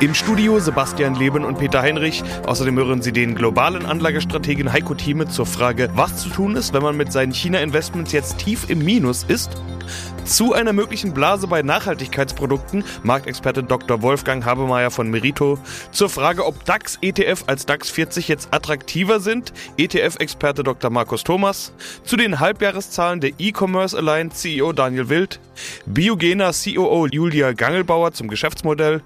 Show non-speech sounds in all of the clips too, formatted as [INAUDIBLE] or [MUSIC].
Im Studio Sebastian Leben und Peter Heinrich. Außerdem hören Sie den globalen Anlagestrategen Heiko Thieme zur Frage, was zu tun ist, wenn man mit seinen China-Investments jetzt tief im Minus ist zu einer möglichen Blase bei Nachhaltigkeitsprodukten, Marktexperte Dr. Wolfgang Habemeyer von Merito. Zur Frage, ob DAX, ETF als DAX 40 jetzt attraktiver sind, ETF-Experte Dr. Markus Thomas. Zu den Halbjahreszahlen der E-Commerce Alliance CEO Daniel Wild. Biogena COO Julia Gangelbauer zum Geschäftsmodell.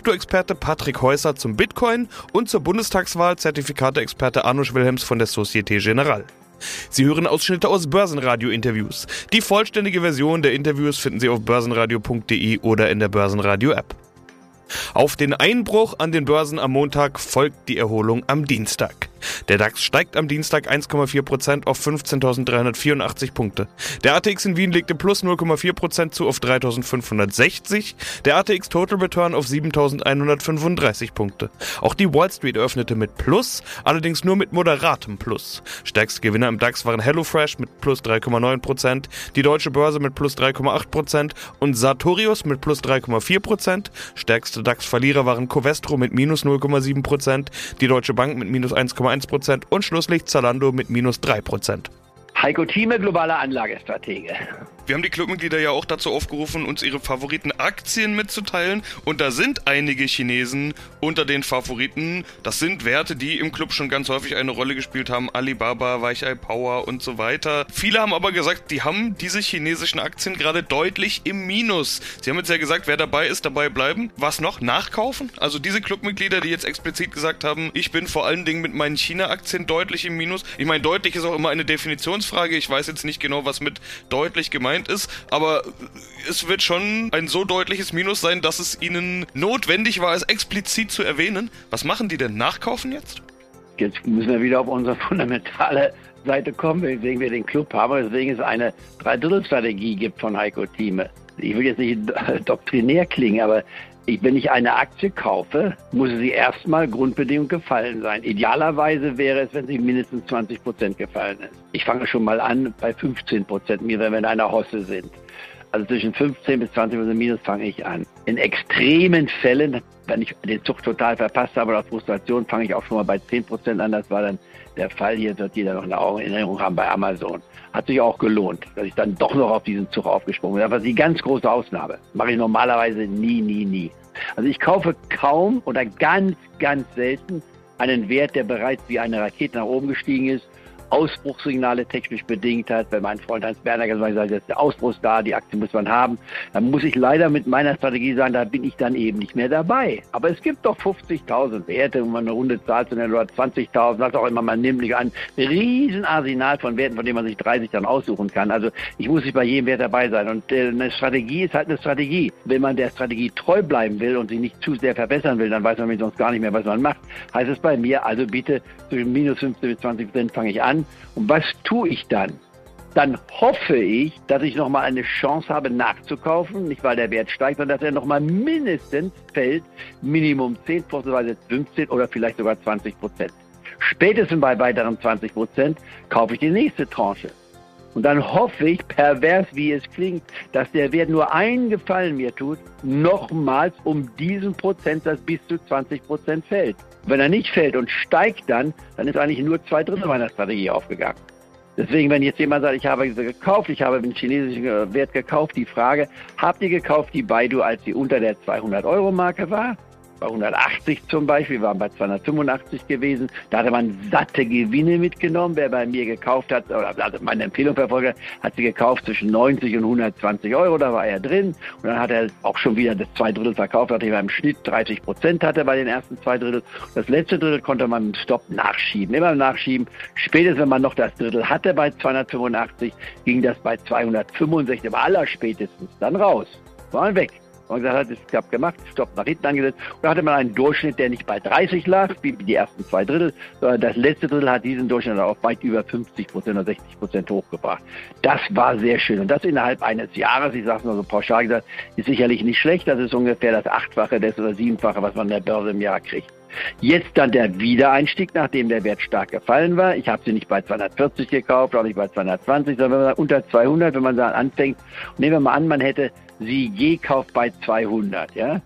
Krypto-Experte Patrick Häuser zum Bitcoin und zur Bundestagswahl Zertifikate-Experte Arnusch Wilhelms von der Societe Generale. Sie hören Ausschnitte aus Börsenradio-Interviews. Die vollständige Version der Interviews finden Sie auf börsenradio.de oder in der Börsenradio-App. Auf den Einbruch an den Börsen am Montag folgt die Erholung am Dienstag. Der DAX steigt am Dienstag 1,4% auf 15.384 Punkte. Der ATX in Wien legte plus 0,4% zu auf 3.560. Der ATX Total Return auf 7.135 Punkte. Auch die Wall Street öffnete mit Plus, allerdings nur mit moderatem Plus. Stärkste Gewinner im DAX waren HelloFresh mit plus 3,9%, die Deutsche Börse mit plus 3,8% und Sartorius mit plus 3,4%. Stärkste DAX-Verlierer waren Covestro mit minus 0,7%, die Deutsche Bank mit minus 1,1%, 1% und schlusslich Zalando mit minus 3%. Heiko Thieme, globaler Anlagestratege. Wir haben die Clubmitglieder ja auch dazu aufgerufen, uns ihre Favoritenaktien mitzuteilen. Und da sind einige Chinesen unter den Favoriten. Das sind Werte, die im Club schon ganz häufig eine Rolle gespielt haben. Alibaba, Weichei Power und so weiter. Viele haben aber gesagt, die haben diese chinesischen Aktien gerade deutlich im Minus. Sie haben jetzt ja gesagt, wer dabei ist, dabei bleiben. Was noch? Nachkaufen? Also diese Clubmitglieder, die jetzt explizit gesagt haben, ich bin vor allen Dingen mit meinen China-Aktien deutlich im Minus. Ich meine, deutlich ist auch immer eine Definitionsfrage. Ich weiß jetzt nicht genau, was mit deutlich gemeint gemeint ist, aber es wird schon ein so deutliches Minus sein, dass es ihnen notwendig war, es explizit zu erwähnen. Was machen die denn? Nachkaufen jetzt? Jetzt müssen wir wieder auf unsere fundamentale Seite kommen, weswegen wir den Club haben, weswegen es eine Dreidrittelstrategie gibt von Heiko Thieme. Ich will jetzt nicht [LAUGHS] doktrinär klingen, aber wenn ich eine Aktie kaufe, muss sie erstmal Grundbedingung gefallen sein. Idealerweise wäre es, wenn sie mindestens 20 Prozent gefallen ist. Ich fange schon mal an bei 15 Prozent, wenn wir in einer Hosse sind. Also zwischen 15 bis 20 Prozent Minus fange ich an. In extremen Fällen, wenn ich den Zug total verpasst habe oder Frustration, fange ich auch schon mal bei 10 Prozent an. Das war dann der Fall hier, wird jeder noch eine Erinnerung haben bei Amazon. Hat sich auch gelohnt, dass ich dann doch noch auf diesen Zug aufgesprungen bin. Das war die ganz große Ausnahme. Mache ich normalerweise nie, nie, nie. Also ich kaufe kaum oder ganz, ganz selten einen Wert, der bereits wie eine Rakete nach oben gestiegen ist Ausbruchssignale technisch bedingt hat. Wenn mein Freund Hans Berner hat, jetzt der Ausbruch ist da, die Aktie muss man haben, dann muss ich leider mit meiner Strategie sagen, da bin ich dann eben nicht mehr dabei. Aber es gibt doch 50.000 Werte, wo man eine Runde zahlt, oder 20.000, was auch immer man nimmt, ein Riesenarsenal von Werten, von denen man sich 30 dann aussuchen kann. Also ich muss nicht bei jedem Wert dabei sein. Und äh, eine Strategie ist halt eine Strategie. Wenn man der Strategie treu bleiben will und sich nicht zu sehr verbessern will, dann weiß man sonst gar nicht mehr, was man macht. Heißt es bei mir, also bitte zwischen minus 15 bis 20 Prozent fange ich an und was tue ich dann? Dann hoffe ich, dass ich nochmal eine Chance habe nachzukaufen, nicht weil der Wert steigt, sondern dass er nochmal mindestens fällt, Minimum 10, vorzugsweise 15 oder vielleicht sogar 20 Prozent. Spätestens bei weiteren 20 Prozent kaufe ich die nächste Tranche. Und dann hoffe ich, pervers wie es klingt, dass der Wert nur einen Gefallen mir tut, nochmals um diesen Prozentsatz bis zu 20 Prozent fällt. Wenn er nicht fällt und steigt dann, dann ist eigentlich nur zwei Drittel meiner Strategie aufgegangen. Deswegen, wenn jetzt jemand sagt, ich habe gekauft, ich habe den chinesischen Wert gekauft, die Frage, habt ihr gekauft die Baidu, als sie unter der 200-Euro-Marke war? Bei 180 zum Beispiel, wir waren bei 285 gewesen. Da hatte man satte Gewinne mitgenommen. Wer bei mir gekauft hat, oder also meine Empfehlung verfolgt hat, sie gekauft zwischen 90 und 120 Euro, da war er drin. Und dann hat er auch schon wieder das zwei Drittel verkauft, nachdem er im Schnitt 30 Prozent hatte bei den ersten zwei Drittel. Das letzte Drittel konnte man im Stopp nachschieben, immer nachschieben. Spätestens, wenn man noch das Drittel hatte bei 285, ging das bei 265, aber allerspätestens dann raus. Waren weg und gesagt hat, es gab gemacht, Stopp nach hinten angesetzt. Und da hatte man einen Durchschnitt, der nicht bei 30 lag, wie die ersten zwei Drittel, sondern das letzte Drittel hat diesen Durchschnitt auf weit über 50 Prozent oder 60 Prozent hochgebracht. Das war sehr schön. Und das innerhalb eines Jahres, ich sage es mal so pauschal gesagt, ist sicherlich nicht schlecht. Das ist ungefähr das Achtfache des oder Siebenfache, was man in der Börse im Jahr kriegt. Jetzt dann der Wiedereinstieg, nachdem der Wert stark gefallen war. Ich habe sie nicht bei 240 gekauft, auch nicht bei 220, sondern unter 200, wenn man da anfängt. nehmen wir mal an, man hätte sie je gekauft bei 200, ja.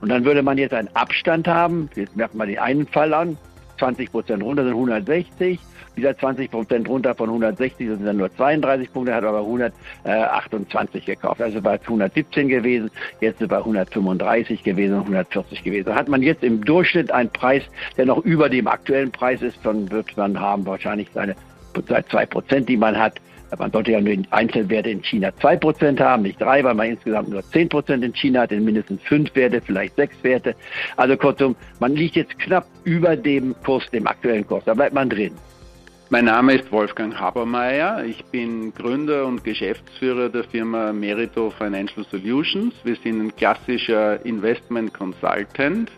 Und dann würde man jetzt einen Abstand haben. Jetzt merkt man den einen Fall an. 20 Prozent runter sind 160. Dieser 20 Prozent runter von 160 sind dann nur 32 Punkte, hat aber 128 gekauft. Also bei 117 gewesen, jetzt ist bei 135 gewesen und 140 gewesen. Hat man jetzt im Durchschnitt einen Preis, der noch über dem aktuellen Preis ist, dann wird man haben wahrscheinlich seine seit zwei Prozent, die man hat, man sollte ja nur Einzelwerte in China 2% haben, nicht 3, weil man insgesamt nur 10% in China hat, in mindestens 5 Werte, vielleicht 6 Werte. Also kurzum, man liegt jetzt knapp über dem Kurs, dem aktuellen Kurs. Da bleibt man drin. Mein Name ist Wolfgang Habermeier. Ich bin Gründer und Geschäftsführer der Firma Merito Financial Solutions. Wir sind ein klassischer Investment Consultant.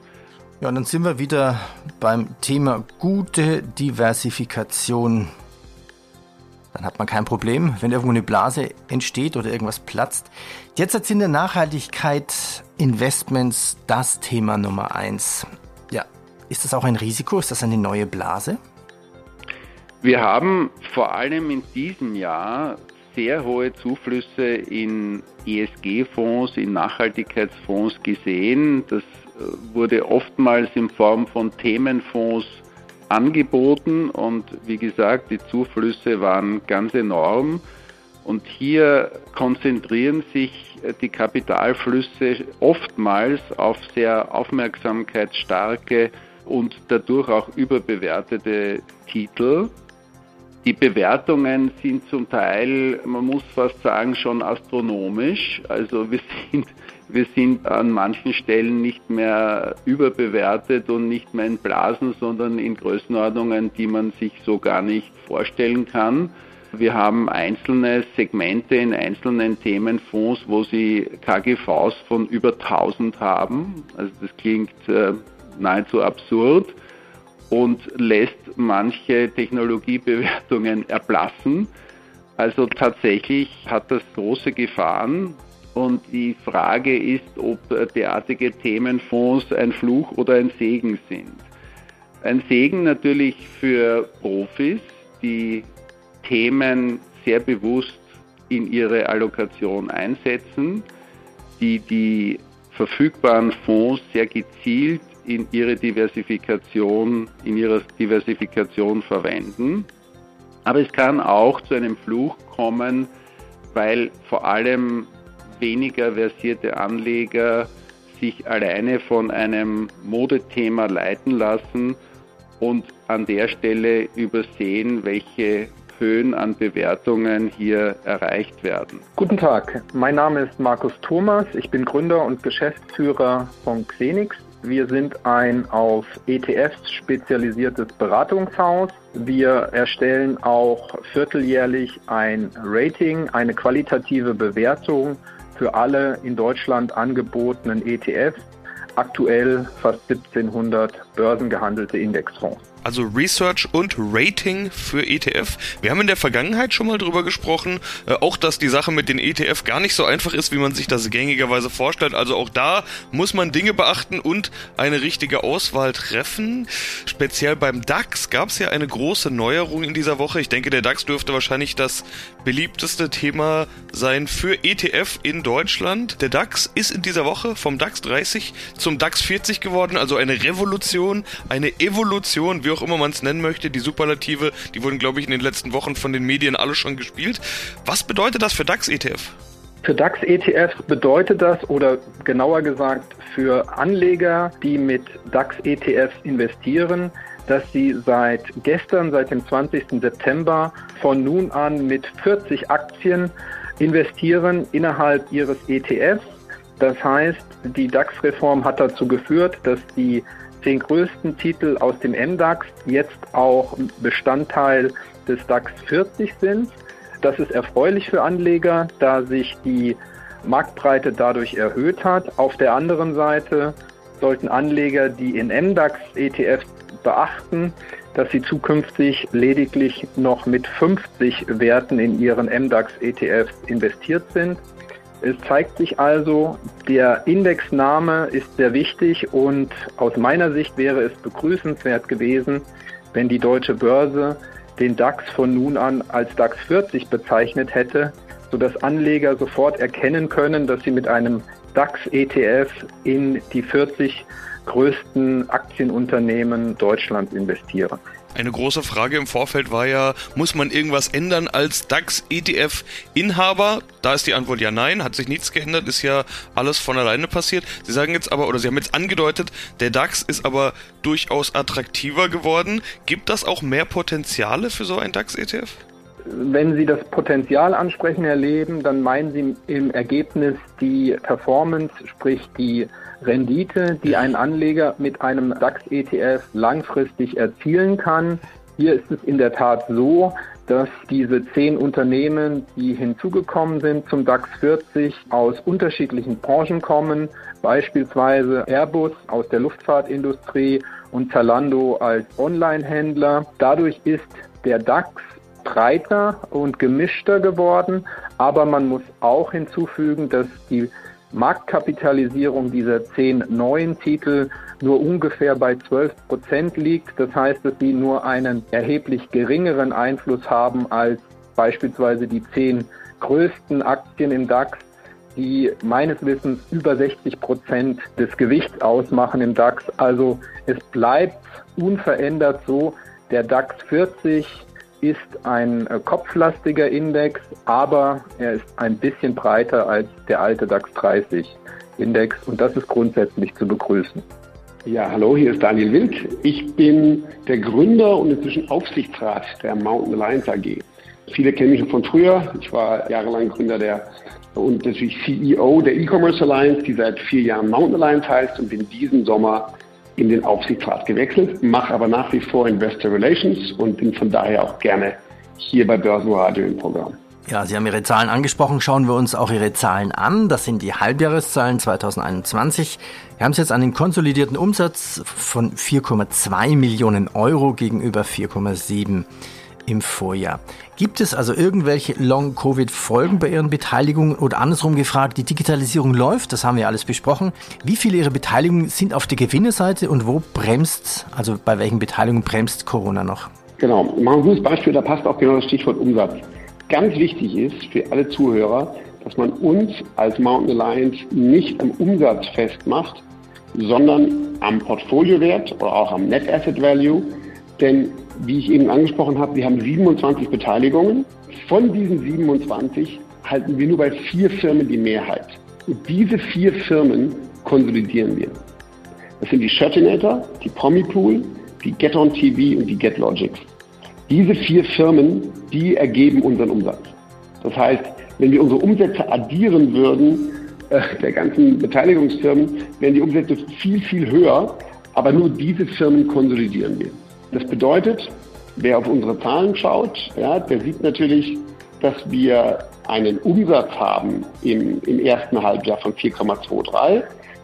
Ja, und dann sind wir wieder beim Thema gute Diversifikation dann hat man kein Problem, wenn irgendwo eine Blase entsteht oder irgendwas platzt. Jetzt sind in der Nachhaltigkeit Investments das Thema Nummer eins. Ja, ist das auch ein Risiko? Ist das eine neue Blase? Wir haben vor allem in diesem Jahr sehr hohe Zuflüsse in ESG-Fonds, in Nachhaltigkeitsfonds gesehen. Das äh, wurde oftmals in Form von Themenfonds angeboten und wie gesagt, die Zuflüsse waren ganz enorm. Und hier konzentrieren sich die Kapitalflüsse oftmals auf sehr aufmerksamkeitsstarke und dadurch auch überbewertete Titel. Die Bewertungen sind zum Teil, man muss fast sagen, schon astronomisch. Also wir [LAUGHS] sind wir sind an manchen Stellen nicht mehr überbewertet und nicht mehr in Blasen, sondern in Größenordnungen, die man sich so gar nicht vorstellen kann. Wir haben einzelne Segmente in einzelnen Themenfonds, wo sie KGVs von über 1000 haben. Also das klingt äh, nahezu absurd und lässt manche Technologiebewertungen [LAUGHS] erblassen. Also tatsächlich hat das große Gefahren und die Frage ist, ob derartige Themenfonds ein Fluch oder ein Segen sind. Ein Segen natürlich für Profis, die Themen sehr bewusst in ihre Allokation einsetzen, die die verfügbaren Fonds sehr gezielt in ihre Diversifikation, in ihrer Diversifikation verwenden. Aber es kann auch zu einem Fluch kommen, weil vor allem weniger versierte Anleger sich alleine von einem Modethema leiten lassen und an der Stelle übersehen, welche Höhen an Bewertungen hier erreicht werden. Guten Tag, mein Name ist Markus Thomas. Ich bin Gründer und Geschäftsführer von Xenix. Wir sind ein auf ETFs spezialisiertes Beratungshaus. Wir erstellen auch vierteljährlich ein Rating, eine qualitative Bewertung für alle in Deutschland angebotenen ETFs aktuell fast 1700 börsengehandelte Indexfonds also Research und Rating für ETF. Wir haben in der Vergangenheit schon mal drüber gesprochen, äh, auch dass die Sache mit den ETF gar nicht so einfach ist, wie man sich das gängigerweise vorstellt. Also auch da muss man Dinge beachten und eine richtige Auswahl treffen. Speziell beim DAX gab es ja eine große Neuerung in dieser Woche. Ich denke, der DAX dürfte wahrscheinlich das beliebteste Thema sein für ETF in Deutschland. Der DAX ist in dieser Woche vom DAX 30 zum DAX 40 geworden, also eine Revolution, eine Evolution. Wir wie auch immer man es nennen möchte, die Superlative, die wurden, glaube ich, in den letzten Wochen von den Medien alle schon gespielt. Was bedeutet das für DAX-ETF? Für DAX-ETFs bedeutet das, oder genauer gesagt für Anleger, die mit DAX-ETFs investieren, dass sie seit gestern, seit dem 20. September, von nun an mit 40 Aktien investieren innerhalb ihres ETFs. Das heißt, die DAX-Reform hat dazu geführt, dass die zehn größten Titel aus dem MDAX jetzt auch Bestandteil des DAX 40 sind. Das ist erfreulich für Anleger, da sich die Marktbreite dadurch erhöht hat. Auf der anderen Seite sollten Anleger, die in MDAX ETFs beachten, dass sie zukünftig lediglich noch mit 50 Werten in ihren MDAX ETFs investiert sind. Es zeigt sich also, der Indexname ist sehr wichtig und aus meiner Sicht wäre es begrüßenswert gewesen, wenn die deutsche Börse den DAX von nun an als DAX 40 bezeichnet hätte, sodass Anleger sofort erkennen können, dass sie mit einem DAX-ETF in die 40 größten Aktienunternehmen Deutschlands investieren. Eine große Frage im Vorfeld war ja, muss man irgendwas ändern als DAX-ETF-Inhaber? Da ist die Antwort ja nein, hat sich nichts geändert, ist ja alles von alleine passiert. Sie sagen jetzt aber, oder Sie haben jetzt angedeutet, der DAX ist aber durchaus attraktiver geworden. Gibt das auch mehr Potenziale für so ein DAX-ETF? Wenn Sie das Potenzial ansprechen, Herr Leben, dann meinen Sie im Ergebnis die Performance, sprich die Rendite, die ein Anleger mit einem DAX-ETF langfristig erzielen kann. Hier ist es in der Tat so, dass diese zehn Unternehmen, die hinzugekommen sind zum DAX 40, aus unterschiedlichen Branchen kommen, beispielsweise Airbus aus der Luftfahrtindustrie und Zalando als Online-Händler. Dadurch ist der DAX breiter und gemischter geworden, aber man muss auch hinzufügen, dass die Marktkapitalisierung dieser zehn neuen Titel nur ungefähr bei 12 Prozent liegt. Das heißt, dass sie nur einen erheblich geringeren Einfluss haben als beispielsweise die zehn größten Aktien im DAX, die meines Wissens über 60 Prozent des Gewichts ausmachen im DAX. Also es bleibt unverändert so, der DAX 40 ist ein äh, kopflastiger Index, aber er ist ein bisschen breiter als der alte DAX 30 Index und das ist grundsätzlich zu begrüßen. Ja, hallo, hier ist Daniel Wild. Ich bin der Gründer und inzwischen Aufsichtsrat der Mountain Alliance AG. Viele kennen mich von früher. Ich war jahrelang Gründer der und natürlich CEO der E-Commerce Alliance, die seit vier Jahren Mountain Alliance heißt und bin diesen Sommer in den Aufsichtsrat gewechselt, mache aber nach wie vor Investor Relations und bin von daher auch gerne hier bei Börsenradio im Programm. Ja, Sie haben Ihre Zahlen angesprochen. Schauen wir uns auch Ihre Zahlen an. Das sind die Halbjahreszahlen 2021. Wir haben es jetzt an den konsolidierten Umsatz von 4,2 Millionen Euro gegenüber 4,7 im Vorjahr. Gibt es also irgendwelche Long-Covid-Folgen bei Ihren Beteiligungen oder andersrum gefragt, die Digitalisierung läuft, das haben wir alles besprochen. Wie viele Ihrer Beteiligungen sind auf der Gewinnerseite und wo bremst, also bei welchen Beteiligungen bremst Corona noch? Genau, machen ein gutes Beispiel, da passt auch genau das Stichwort Umsatz. Ganz wichtig ist für alle Zuhörer, dass man uns als Mountain Alliance nicht am Umsatz festmacht, sondern am Portfoliowert oder auch am Net Asset Value. Denn wie ich eben angesprochen habe, wir haben 27 Beteiligungen. Von diesen 27 halten wir nur bei vier Firmen die Mehrheit. Und diese vier Firmen konsolidieren wir. Das sind die Shirtinator, die Promipool, die Get On TV und die GetLogics. Diese vier Firmen, die ergeben unseren Umsatz. Das heißt, wenn wir unsere Umsätze addieren würden, äh, der ganzen Beteiligungsfirmen, wären die Umsätze viel, viel höher. Aber nur diese Firmen konsolidieren wir. Das bedeutet, wer auf unsere Zahlen schaut, ja, der sieht natürlich, dass wir einen Umsatz haben im, im ersten Halbjahr von 4,23,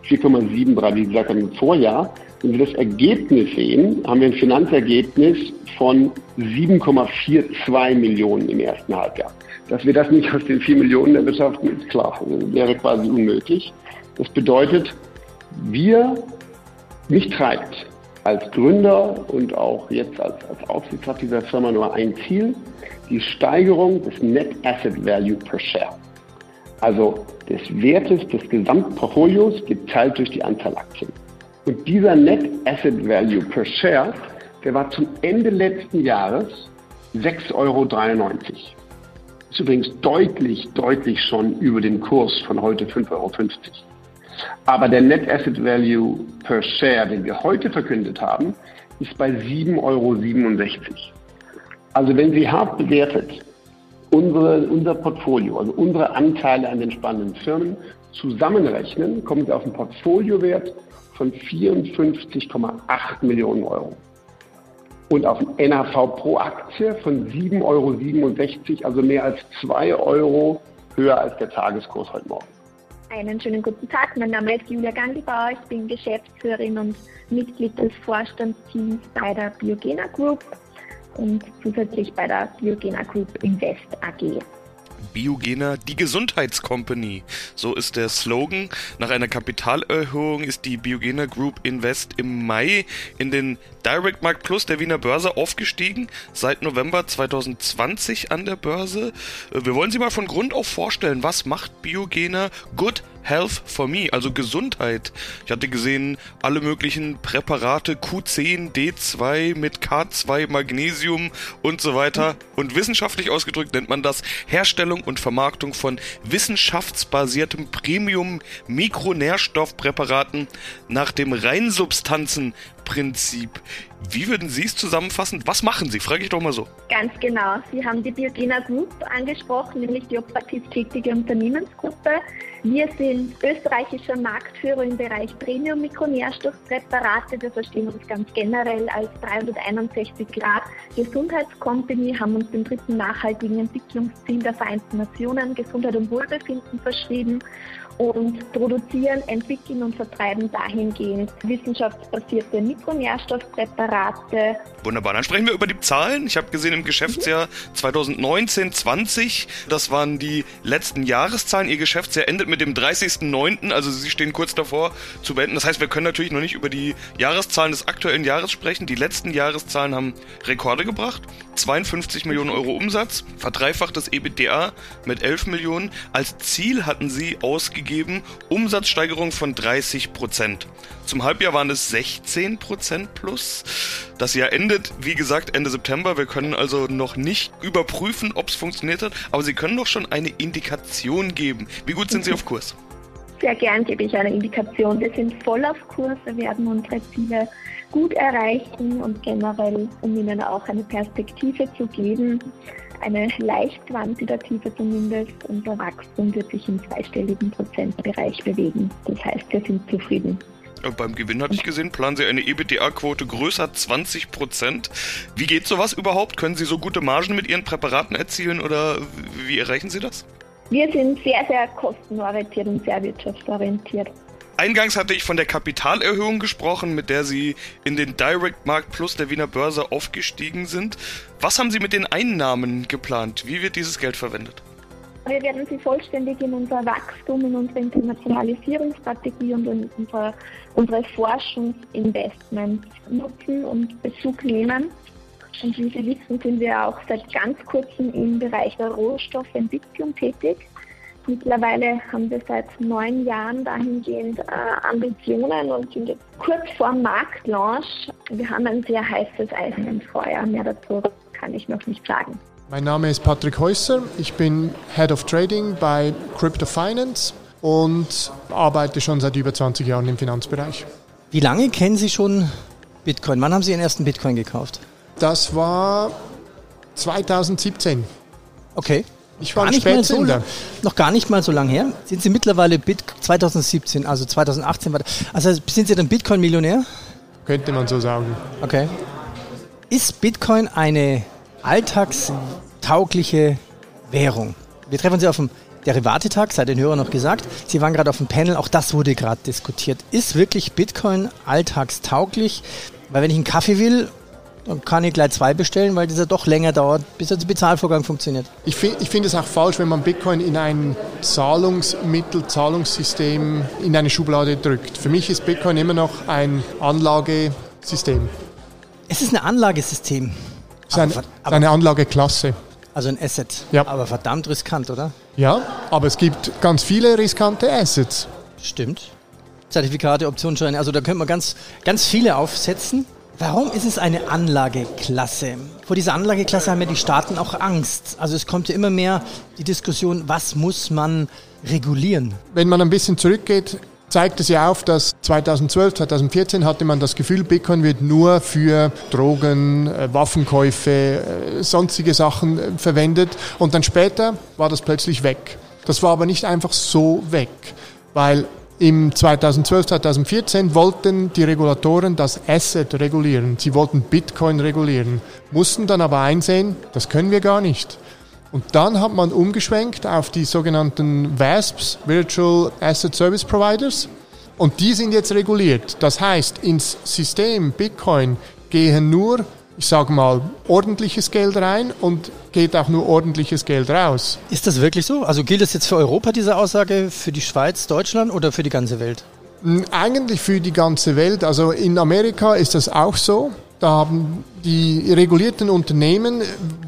4,73, wie gesagt, im Vorjahr. Wenn wir das Ergebnis sehen, haben wir ein Finanzergebnis von 7,42 Millionen im ersten Halbjahr. Dass wir das nicht aus den 4 Millionen erwirtschaften, ist klar, wäre quasi unmöglich. Das bedeutet, wir, mich treibt als Gründer und auch jetzt als, als Aufsichtsrat dieser Firma nur ein Ziel, die Steigerung des Net Asset Value per Share. Also des Wertes des Gesamtportfolios geteilt durch die Anzahl Aktien. Und dieser Net Asset Value per Share, der war zum Ende letzten Jahres 6,93 Euro. Ist übrigens deutlich, deutlich schon über den Kurs von heute 5,50 Euro. Aber der Net Asset Value per Share, den wir heute verkündet haben, ist bei 7,67 Euro. Also wenn Sie hart bewertet unsere, unser Portfolio, also unsere Anteile an den spannenden Firmen zusammenrechnen, kommen Sie auf einen Portfoliowert von 54,8 Millionen Euro. Und auf ein NAV pro Aktie von 7,67 Euro, also mehr als 2 Euro höher als der Tageskurs heute Morgen. Einen schönen guten Tag, mein Name ist Julia Gandelbauer, ich bin Geschäftsführerin und Mitglied des Vorstandsteams bei der Biogena Group und zusätzlich bei der Biogena Group Invest AG. Biogener die Gesundheitscompany. So ist der Slogan. Nach einer Kapitalerhöhung ist die Biogener Group Invest im Mai in den Direct Markt Plus der Wiener Börse aufgestiegen, seit November 2020 an der Börse. Wir wollen Sie mal von Grund auf vorstellen, was macht Biogener Good Health for Me, also Gesundheit. Ich hatte gesehen, alle möglichen Präparate Q10, D2 mit K2, Magnesium und so weiter. Und wissenschaftlich ausgedrückt nennt man das Herstellung und Vermarktung von wissenschaftsbasiertem Premium Mikronährstoffpräparaten nach dem Reinsubstanzenprinzip. Wie würden Sie es zusammenfassen? Was machen Sie? Frage ich doch mal so. Ganz genau. Sie haben die Biogena Group angesprochen, nämlich die operativ tätige Unternehmensgruppe. Wir sind österreichischer Marktführer im Bereich Premium-Mikronährstoffpräparate. Wir verstehen uns ganz generell als 361 Grad Gesundheitscompany, haben uns dem dritten nachhaltigen Entwicklungsziel der Vereinten Nationen Gesundheit und Wohlbefinden verschrieben und produzieren, entwickeln und vertreiben dahingehend wissenschaftsbasierte Mikronährstoffpräparate. Wunderbar, dann sprechen wir über die Zahlen. Ich habe gesehen im Geschäftsjahr 2019-20, das waren die letzten Jahreszahlen. Ihr Geschäftsjahr endet mit dem 30.09., also Sie stehen kurz davor zu beenden. Das heißt, wir können natürlich noch nicht über die Jahreszahlen des aktuellen Jahres sprechen. Die letzten Jahreszahlen haben Rekorde gebracht. 52 Millionen Euro Umsatz, verdreifachtes EBITDA mit 11 Millionen. Als Ziel hatten Sie ausgegeben gegeben, Umsatzsteigerung von 30 Prozent. Zum Halbjahr waren es 16 Prozent plus. Das Jahr endet, wie gesagt, Ende September. Wir können also noch nicht überprüfen, ob es funktioniert hat, aber Sie können doch schon eine Indikation geben. Wie gut sind Sie auf Kurs? Sehr gern gebe ich eine Indikation. Wir sind voll auf Kurs. Wir werden unsere Ziele gut erreichen und generell, um Ihnen auch eine Perspektive zu geben, eine leicht quantitative zumindest. Unser Wachstum wird sich im zweistelligen Prozentbereich bewegen. Das heißt, wir sind zufrieden. Und beim Gewinn hatte ich gesehen, planen Sie eine EBITDA-Quote größer 20 Prozent. Wie geht sowas überhaupt? Können Sie so gute Margen mit Ihren Präparaten erzielen oder wie erreichen Sie das? Wir sind sehr, sehr kostenorientiert und sehr wirtschaftsorientiert. Eingangs hatte ich von der Kapitalerhöhung gesprochen, mit der Sie in den Direct Markt Plus der Wiener Börse aufgestiegen sind. Was haben Sie mit den Einnahmen geplant? Wie wird dieses Geld verwendet? Wir werden sie vollständig in unser Wachstum, in unsere Internationalisierungsstrategie und in unsere, unsere Forschungsinvestments nutzen und Bezug nehmen. Und wie Sie wissen, sind wir auch seit ganz kurzem im Bereich der Rohstoffentwicklung tätig. Mittlerweile haben wir seit neun Jahren dahingehend äh, Ambitionen und sind jetzt kurz vor Marktlaunch. Wir haben ein sehr heißes Eisen im Feuer. Mehr dazu kann ich noch nicht sagen. Mein Name ist Patrick Häuser. Ich bin Head of Trading bei Crypto Finance und arbeite schon seit über 20 Jahren im Finanzbereich. Wie lange kennen Sie schon Bitcoin? Wann haben Sie Ihren ersten Bitcoin gekauft? Das war 2017. Okay. Ich war gar nicht mal so, noch gar nicht mal so lange her. Sind Sie mittlerweile Bit 2017, also 2018 war. Also sind Sie dann Bitcoin-Millionär? Könnte man so sagen. Okay. Ist Bitcoin eine alltagstaugliche Währung? Wir treffen Sie auf dem Derivatetag, sei den Hörern noch gesagt. Sie waren gerade auf dem Panel, auch das wurde gerade diskutiert. Ist wirklich Bitcoin alltagstauglich? Weil wenn ich einen Kaffee will, dann kann ich gleich zwei bestellen, weil das ja doch länger dauert, bis der Bezahlvorgang funktioniert. Ich finde ich find es auch falsch, wenn man Bitcoin in ein Zahlungsmittel, Zahlungssystem in eine Schublade drückt. Für mich ist Bitcoin immer noch ein Anlagesystem. Es ist ein Anlagesystem. Es ist, ein, Aber- eine Anlageklasse. Also ein Asset. Ja. Aber verdammt riskant, oder? Ja, aber es gibt ganz viele riskante Assets. Stimmt. Zertifikate, Optionsscheine, also da könnte man ganz, ganz viele aufsetzen. Warum ist es eine Anlageklasse? Vor dieser Anlageklasse haben ja die Staaten auch Angst. Also es kommt ja immer mehr die Diskussion, was muss man regulieren? Wenn man ein bisschen zurückgeht, zeigt es ja auf, dass 2012, 2014 hatte man das Gefühl, Bitcoin wird nur für Drogen, äh, Waffenkäufe, äh, sonstige Sachen äh, verwendet. Und dann später war das plötzlich weg. Das war aber nicht einfach so weg, weil im 2012, 2014 wollten die Regulatoren das Asset regulieren. Sie wollten Bitcoin regulieren, mussten dann aber einsehen, das können wir gar nicht. Und dann hat man umgeschwenkt auf die sogenannten VASPs, Virtual Asset Service Providers. Und die sind jetzt reguliert. Das heißt, ins System Bitcoin gehen nur ich sage mal, ordentliches Geld rein und geht auch nur ordentliches Geld raus. Ist das wirklich so? Also gilt das jetzt für Europa, diese Aussage, für die Schweiz, Deutschland oder für die ganze Welt? Hm, eigentlich für die ganze Welt. Also in Amerika ist das auch so. Da haben die regulierten Unternehmen,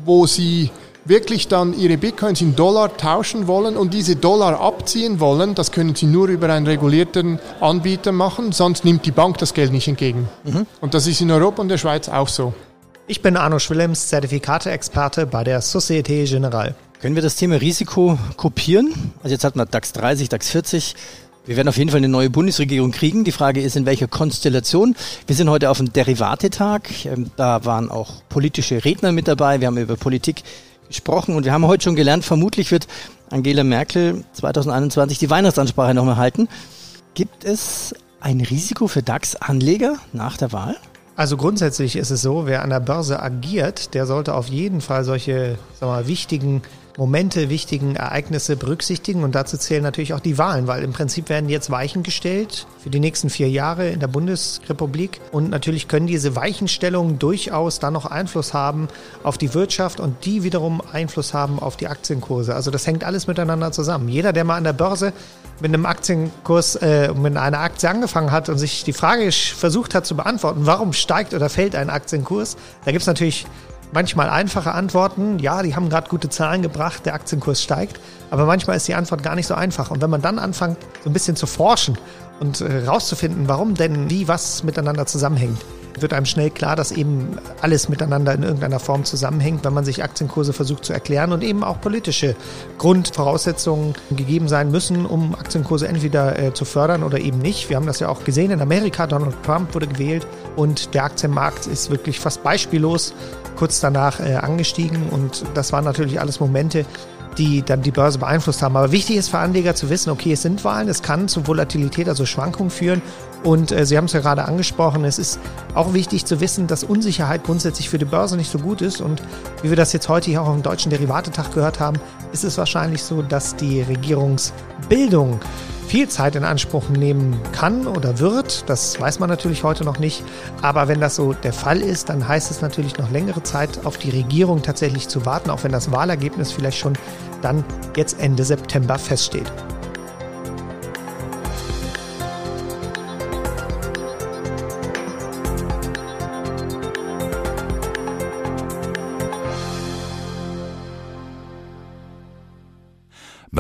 wo sie wirklich dann ihre Bitcoins in Dollar tauschen wollen und diese Dollar abziehen wollen, das können sie nur über einen regulierten Anbieter machen, sonst nimmt die Bank das Geld nicht entgegen. Mhm. Und das ist in Europa und der Schweiz auch so. Ich bin Arno Schwillems, Zertifikate-Experte bei der Societe Generale. Können wir das Thema Risiko kopieren? Also jetzt hat man DAX 30, DAX 40. Wir werden auf jeden Fall eine neue Bundesregierung kriegen. Die Frage ist, in welcher Konstellation. Wir sind heute auf dem Derivatetag. Ähm, da waren auch politische Redner mit dabei. Wir haben über Politik gesprochen und wir haben heute schon gelernt, vermutlich wird Angela Merkel 2021 die Weihnachtsansprache nochmal halten. Gibt es ein Risiko für DAX-Anleger nach der Wahl? Also grundsätzlich ist es so, wer an der Börse agiert, der sollte auf jeden Fall solche sagen wir mal, wichtigen Momente, wichtigen Ereignisse berücksichtigen und dazu zählen natürlich auch die Wahlen, weil im Prinzip werden jetzt Weichen gestellt für die nächsten vier Jahre in der Bundesrepublik und natürlich können diese Weichenstellungen durchaus dann noch Einfluss haben auf die Wirtschaft und die wiederum Einfluss haben auf die Aktienkurse. Also das hängt alles miteinander zusammen. Jeder, der mal an der Börse mit einem Aktienkurs, äh, mit einer Aktie angefangen hat und sich die Frage versucht hat zu beantworten, warum steigt oder fällt ein Aktienkurs, da gibt es natürlich manchmal einfache Antworten. Ja, die haben gerade gute Zahlen gebracht, der Aktienkurs steigt. Aber manchmal ist die Antwort gar nicht so einfach. Und wenn man dann anfängt, so ein bisschen zu forschen und äh, rauszufinden, warum denn wie was miteinander zusammenhängt, wird einem schnell klar, dass eben alles miteinander in irgendeiner Form zusammenhängt, wenn man sich Aktienkurse versucht zu erklären und eben auch politische Grundvoraussetzungen gegeben sein müssen, um Aktienkurse entweder äh, zu fördern oder eben nicht. Wir haben das ja auch gesehen in Amerika. Donald Trump wurde gewählt und der Aktienmarkt ist wirklich fast beispiellos kurz danach äh, angestiegen und das waren natürlich alles Momente, die dann die Börse beeinflusst haben. Aber wichtig ist für Anleger zu wissen, okay, es sind Wahlen, es kann zu Volatilität, also Schwankungen führen. Und äh, Sie haben es ja gerade angesprochen, es ist auch wichtig zu wissen, dass Unsicherheit grundsätzlich für die Börse nicht so gut ist. Und wie wir das jetzt heute hier auch im Deutschen Derivatetag gehört haben, ist es wahrscheinlich so, dass die Regierungsbildung viel Zeit in Anspruch nehmen kann oder wird. Das weiß man natürlich heute noch nicht. Aber wenn das so der Fall ist, dann heißt es natürlich noch längere Zeit auf die Regierung tatsächlich zu warten, auch wenn das Wahlergebnis vielleicht schon dann jetzt Ende September feststeht.